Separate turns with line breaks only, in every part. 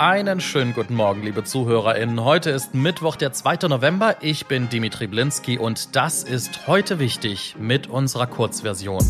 Einen schönen guten Morgen, liebe ZuhörerInnen. Heute ist Mittwoch, der 2. November. Ich bin Dimitri Blinski und das ist heute wichtig mit unserer Kurzversion.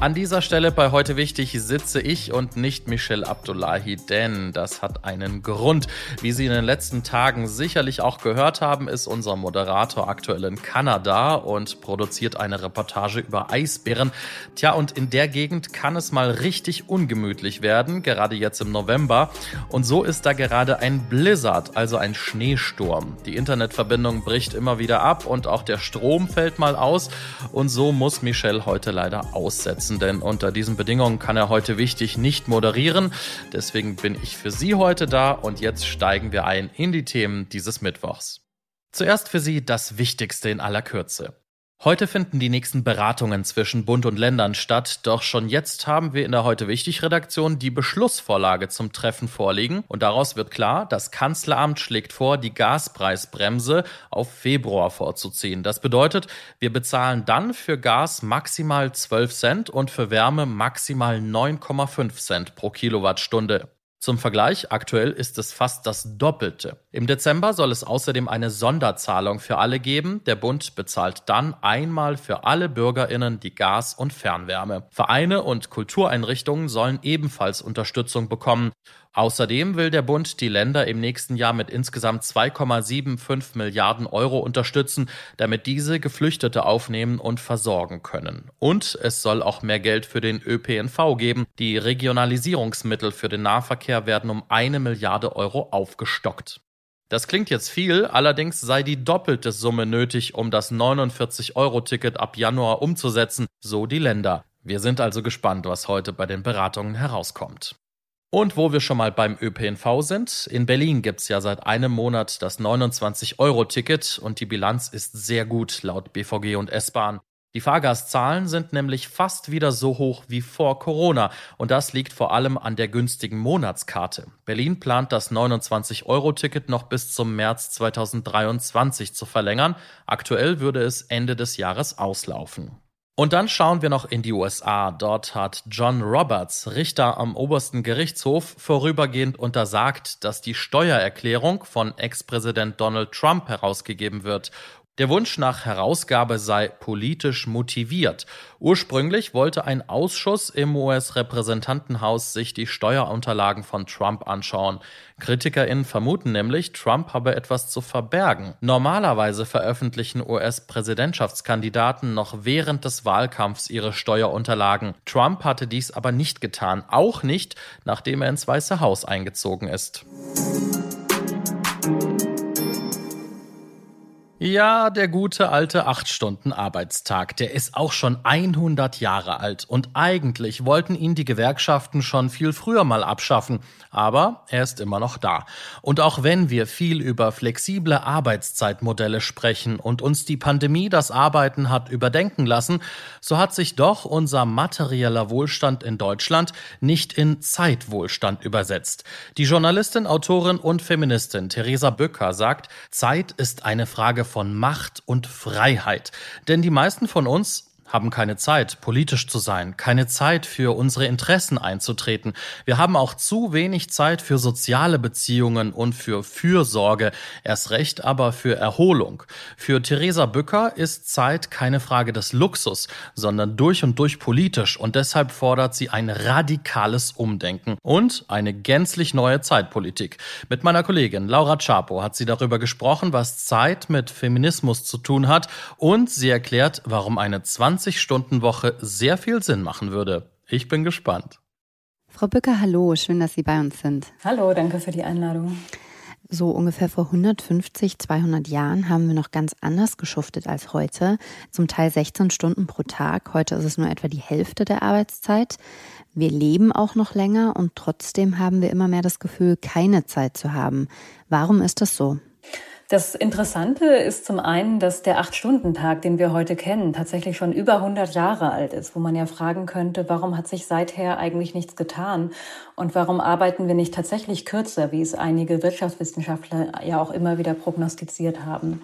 An dieser Stelle bei heute wichtig sitze ich und nicht Michelle Abdullahi, denn das hat einen Grund. Wie Sie in den letzten Tagen sicherlich auch gehört haben, ist unser Moderator aktuell in Kanada und produziert eine Reportage über Eisbären. Tja, und in der Gegend kann es mal richtig ungemütlich werden, gerade jetzt im November. Und so ist da gerade ein Blizzard, also ein Schneesturm. Die Internetverbindung bricht immer wieder ab und auch der Strom fällt mal aus. Und so muss Michelle heute leider aussetzen umsetzen, denn unter diesen Bedingungen kann er heute wichtig nicht moderieren. Deswegen bin ich für Sie heute da und jetzt steigen wir ein in die Themen dieses Mittwochs. Zuerst für Sie das Wichtigste in aller Kürze. Heute finden die nächsten Beratungen zwischen Bund und Ländern statt, doch schon jetzt haben wir in der Heute Wichtig Redaktion die Beschlussvorlage zum Treffen vorliegen und daraus wird klar, das Kanzleramt schlägt vor, die Gaspreisbremse auf Februar vorzuziehen. Das bedeutet, wir bezahlen dann für Gas maximal 12 Cent und für Wärme maximal 9,5 Cent pro Kilowattstunde. Zum Vergleich, aktuell ist es fast das Doppelte. Im Dezember soll es außerdem eine Sonderzahlung für alle geben. Der Bund bezahlt dann einmal für alle Bürgerinnen die Gas- und Fernwärme. Vereine und Kultureinrichtungen sollen ebenfalls Unterstützung bekommen. Außerdem will der Bund die Länder im nächsten Jahr mit insgesamt 2,75 Milliarden Euro unterstützen, damit diese Geflüchtete aufnehmen und versorgen können. Und es soll auch mehr Geld für den ÖPNV geben. Die Regionalisierungsmittel für den Nahverkehr werden um eine Milliarde Euro aufgestockt. Das klingt jetzt viel, allerdings sei die doppelte Summe nötig, um das 49-Euro-Ticket ab Januar umzusetzen, so die Länder. Wir sind also gespannt, was heute bei den Beratungen herauskommt. Und wo wir schon mal beim ÖPNV sind, in Berlin gibt's ja seit einem Monat das 29-Euro-Ticket und die Bilanz ist sehr gut laut BVG und S-Bahn. Die Fahrgastzahlen sind nämlich fast wieder so hoch wie vor Corona und das liegt vor allem an der günstigen Monatskarte. Berlin plant das 29-Euro-Ticket noch bis zum März 2023 zu verlängern. Aktuell würde es Ende des Jahres auslaufen. Und dann schauen wir noch in die USA. Dort hat John Roberts, Richter am obersten Gerichtshof, vorübergehend untersagt, dass die Steuererklärung von Ex-Präsident Donald Trump herausgegeben wird. Der Wunsch nach Herausgabe sei politisch motiviert. Ursprünglich wollte ein Ausschuss im US-Repräsentantenhaus sich die Steuerunterlagen von Trump anschauen. KritikerInnen vermuten nämlich, Trump habe etwas zu verbergen. Normalerweise veröffentlichen US-Präsidentschaftskandidaten noch während des Wahlkampfs ihre Steuerunterlagen. Trump hatte dies aber nicht getan, auch nicht, nachdem er ins Weiße Haus eingezogen ist. Ja, der gute alte 8-Stunden-Arbeitstag, der ist auch schon 100 Jahre alt und eigentlich wollten ihn die Gewerkschaften schon viel früher mal abschaffen, aber er ist immer noch da. Und auch wenn wir viel über flexible Arbeitszeitmodelle sprechen und uns die Pandemie das Arbeiten hat überdenken lassen, so hat sich doch unser materieller Wohlstand in Deutschland nicht in Zeitwohlstand übersetzt. Die Journalistin, Autorin und Feministin Theresa Bücker sagt, Zeit ist eine Frage von Macht und Freiheit. Denn die meisten von uns haben keine Zeit, politisch zu sein, keine Zeit für unsere Interessen einzutreten. Wir haben auch zu wenig Zeit für soziale Beziehungen und für Fürsorge, erst recht aber für Erholung. Für Theresa Bücker ist Zeit keine Frage des Luxus, sondern durch und durch politisch und deshalb fordert sie ein radikales Umdenken und eine gänzlich neue Zeitpolitik. Mit meiner Kollegin Laura Chapo hat sie darüber gesprochen, was Zeit mit Feminismus zu tun hat und sie erklärt, warum eine 20 20-Stunden-Woche sehr viel Sinn machen würde. Ich bin gespannt.
Frau Bücker, hallo, schön, dass Sie bei uns sind.
Hallo, danke für die Einladung.
So ungefähr vor 150, 200 Jahren haben wir noch ganz anders geschuftet als heute. Zum Teil 16 Stunden pro Tag. Heute ist es nur etwa die Hälfte der Arbeitszeit. Wir leben auch noch länger und trotzdem haben wir immer mehr das Gefühl, keine Zeit zu haben. Warum ist das so?
Das Interessante ist zum einen, dass der Acht-Stunden-Tag, den wir heute kennen, tatsächlich schon über 100 Jahre alt ist, wo man ja fragen könnte, warum hat sich seither eigentlich nichts getan und warum arbeiten wir nicht tatsächlich kürzer, wie es einige Wirtschaftswissenschaftler ja auch immer wieder prognostiziert haben.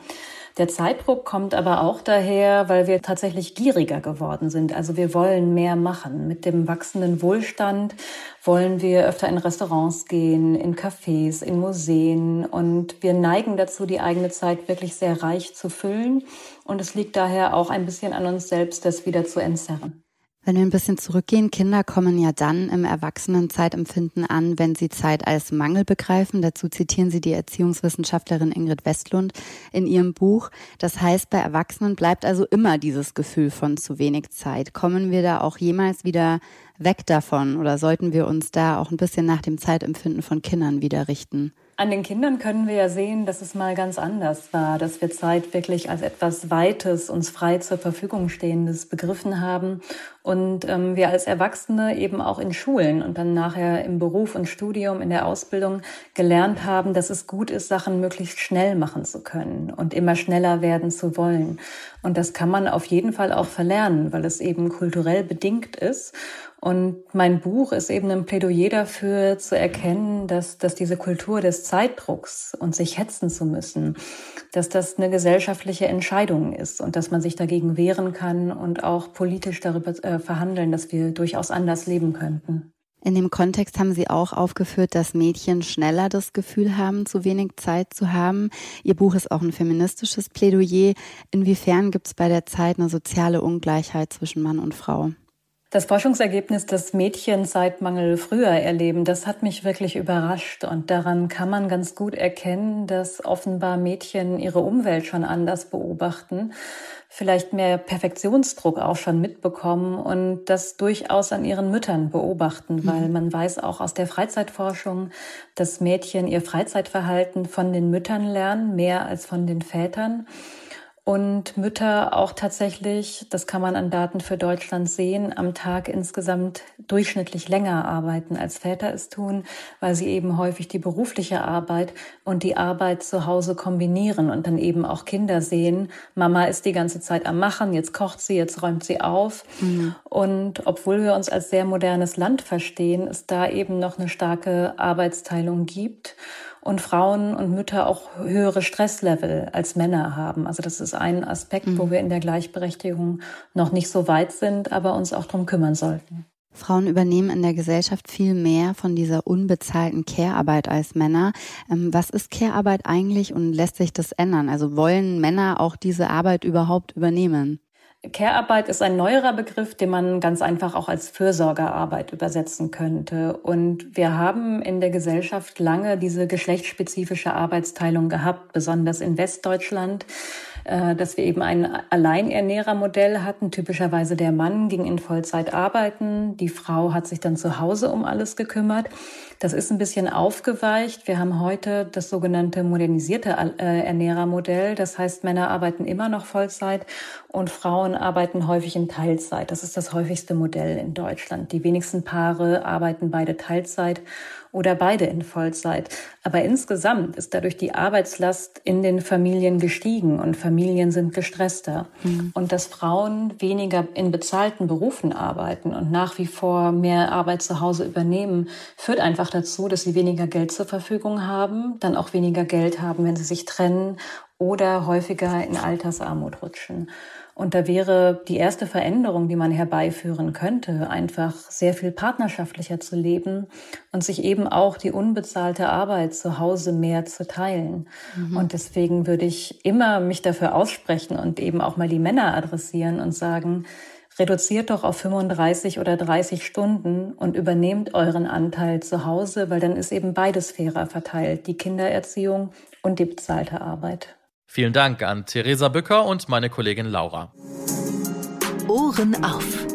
Der Zeitdruck kommt aber auch daher, weil wir tatsächlich gieriger geworden sind. Also wir wollen mehr machen. Mit dem wachsenden Wohlstand wollen wir öfter in Restaurants gehen, in Cafés, in Museen und wir neigen dazu, die eigene Zeit wirklich sehr reich zu füllen. Und es liegt daher auch ein bisschen an uns selbst, das wieder zu entzerren.
Wenn wir ein bisschen zurückgehen, Kinder kommen ja dann im Erwachsenenzeitempfinden an, wenn sie Zeit als Mangel begreifen. Dazu zitieren sie die Erziehungswissenschaftlerin Ingrid Westlund in ihrem Buch. Das heißt, bei Erwachsenen bleibt also immer dieses Gefühl von zu wenig Zeit. Kommen wir da auch jemals wieder weg davon oder sollten wir uns da auch ein bisschen nach dem Zeitempfinden von Kindern wieder richten?
An den Kindern können wir ja sehen, dass es mal ganz anders war, dass wir Zeit wirklich als etwas Weites, uns frei zur Verfügung stehendes begriffen haben und ähm, wir als Erwachsene eben auch in Schulen und dann nachher im Beruf und Studium, in der Ausbildung gelernt haben, dass es gut ist, Sachen möglichst schnell machen zu können und immer schneller werden zu wollen. Und das kann man auf jeden Fall auch verlernen, weil es eben kulturell bedingt ist. Und mein Buch ist eben ein Plädoyer dafür zu erkennen, dass, dass diese Kultur des Zeitdrucks und sich hetzen zu müssen, dass das eine gesellschaftliche Entscheidung ist und dass man sich dagegen wehren kann und auch politisch darüber äh, verhandeln, dass wir durchaus anders leben könnten.
In dem Kontext haben Sie auch aufgeführt, dass Mädchen schneller das Gefühl haben, zu wenig Zeit zu haben. Ihr Buch ist auch ein feministisches Plädoyer. Inwiefern gibt es bei der Zeit eine soziale Ungleichheit zwischen Mann und Frau?
Das Forschungsergebnis, dass Mädchen Zeitmangel früher erleben, das hat mich wirklich überrascht. Und daran kann man ganz gut erkennen, dass offenbar Mädchen ihre Umwelt schon anders beobachten, vielleicht mehr Perfektionsdruck auch schon mitbekommen und das durchaus an ihren Müttern beobachten, mhm. weil man weiß auch aus der Freizeitforschung, dass Mädchen ihr Freizeitverhalten von den Müttern lernen, mehr als von den Vätern und Mütter auch tatsächlich, das kann man an Daten für Deutschland sehen, am Tag insgesamt durchschnittlich länger arbeiten, als Väter es tun, weil sie eben häufig die berufliche Arbeit und die Arbeit zu Hause kombinieren und dann eben auch Kinder sehen, Mama ist die ganze Zeit am Machen, jetzt kocht sie, jetzt räumt sie auf. Mhm. Und obwohl wir uns als sehr modernes Land verstehen, es da eben noch eine starke Arbeitsteilung gibt und Frauen und Mütter auch höhere Stresslevel als Männer haben. Also das ist ein Aspekt, mhm. wo wir in der Gleichberechtigung noch nicht so weit sind, aber uns auch darum kümmern sollten.
Frauen übernehmen in der Gesellschaft viel mehr von dieser unbezahlten Care-Arbeit als Männer. Ähm, was ist Care-Arbeit eigentlich und lässt sich das ändern? Also wollen Männer auch diese Arbeit überhaupt übernehmen?
Care-Arbeit ist ein neuerer Begriff, den man ganz einfach auch als Fürsorgearbeit übersetzen könnte. Und wir haben in der Gesellschaft lange diese geschlechtsspezifische Arbeitsteilung gehabt, besonders in Westdeutschland. Äh, dass wir eben ein Alleiernährermodell hatten. Typischerweise der Mann ging in Vollzeit arbeiten, die Frau hat sich dann zu Hause um alles gekümmert. Das ist ein bisschen aufgeweicht. Wir haben heute das sogenannte modernisierte äh, Ernährermodell. Das heißt, Männer arbeiten immer noch Vollzeit und Frauen arbeiten häufig in Teilzeit. Das ist das häufigste Modell in Deutschland. Die wenigsten Paare arbeiten beide Teilzeit oder beide in Vollzeit. Aber insgesamt ist dadurch die Arbeitslast in den Familien gestiegen und Familien sind gestresster. Mhm. Und dass Frauen weniger in bezahlten Berufen arbeiten und nach wie vor mehr Arbeit zu Hause übernehmen, führt einfach dazu, dass sie weniger Geld zur Verfügung haben, dann auch weniger Geld haben, wenn sie sich trennen oder häufiger in Altersarmut rutschen. Und da wäre die erste Veränderung, die man herbeiführen könnte, einfach sehr viel partnerschaftlicher zu leben und sich eben auch die unbezahlte Arbeit zu Hause mehr zu teilen. Mhm. Und deswegen würde ich immer mich dafür aussprechen und eben auch mal die Männer adressieren und sagen, reduziert doch auf 35 oder 30 Stunden und übernehmt euren Anteil zu Hause, weil dann ist eben beides fairer verteilt, die Kindererziehung und die bezahlte Arbeit.
Vielen Dank an Theresa Bücker und meine Kollegin Laura.
Ohren auf.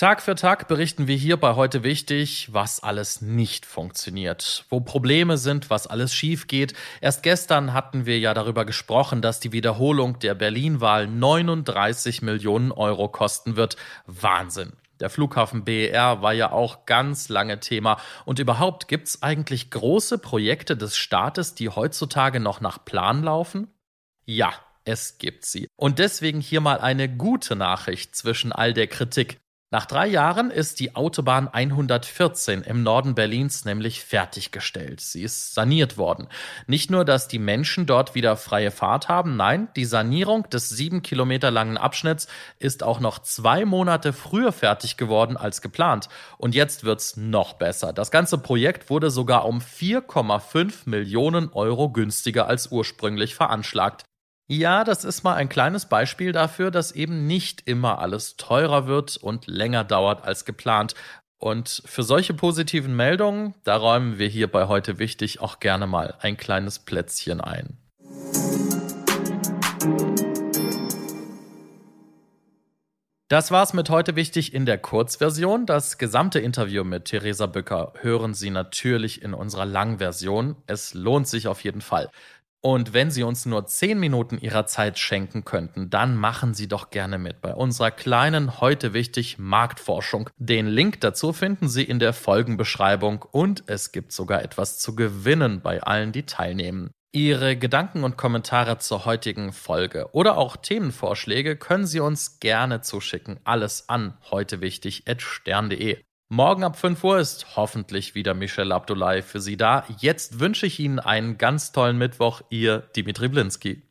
Tag für Tag berichten wir hier bei heute wichtig, was alles nicht funktioniert, wo Probleme sind, was alles schief geht. Erst gestern hatten wir ja darüber gesprochen, dass die Wiederholung der Berlin-Wahl 39 Millionen Euro kosten wird. Wahnsinn. Der Flughafen BER war ja auch ganz lange Thema. Und überhaupt gibt es eigentlich große Projekte des Staates, die heutzutage noch nach Plan laufen? Ja, es gibt sie. Und deswegen hier mal eine gute Nachricht zwischen all der Kritik. Nach drei Jahren ist die Autobahn 114 im Norden Berlins nämlich fertiggestellt. Sie ist saniert worden. Nicht nur, dass die Menschen dort wieder freie Fahrt haben, nein, die Sanierung des sieben Kilometer langen Abschnitts ist auch noch zwei Monate früher fertig geworden als geplant. Und jetzt wird's noch besser. Das ganze Projekt wurde sogar um 4,5 Millionen Euro günstiger als ursprünglich veranschlagt. Ja, das ist mal ein kleines Beispiel dafür, dass eben nicht immer alles teurer wird und länger dauert als geplant. Und für solche positiven Meldungen, da räumen wir hier bei heute wichtig auch gerne mal ein kleines Plätzchen ein. Das war's mit heute wichtig in der Kurzversion. Das gesamte Interview mit Theresa Bücker hören Sie natürlich in unserer Langversion. Es lohnt sich auf jeden Fall. Und wenn Sie uns nur zehn Minuten Ihrer Zeit schenken könnten, dann machen Sie doch gerne mit bei unserer kleinen heute wichtig Marktforschung. Den Link dazu finden Sie in der Folgenbeschreibung und es gibt sogar etwas zu gewinnen bei allen, die teilnehmen. Ihre Gedanken und Kommentare zur heutigen Folge oder auch Themenvorschläge können Sie uns gerne zuschicken. Alles an heute. Morgen ab 5 Uhr ist hoffentlich wieder Michelle Abdullahi für Sie da. Jetzt wünsche ich Ihnen einen ganz tollen Mittwoch. Ihr Dimitri Blinski.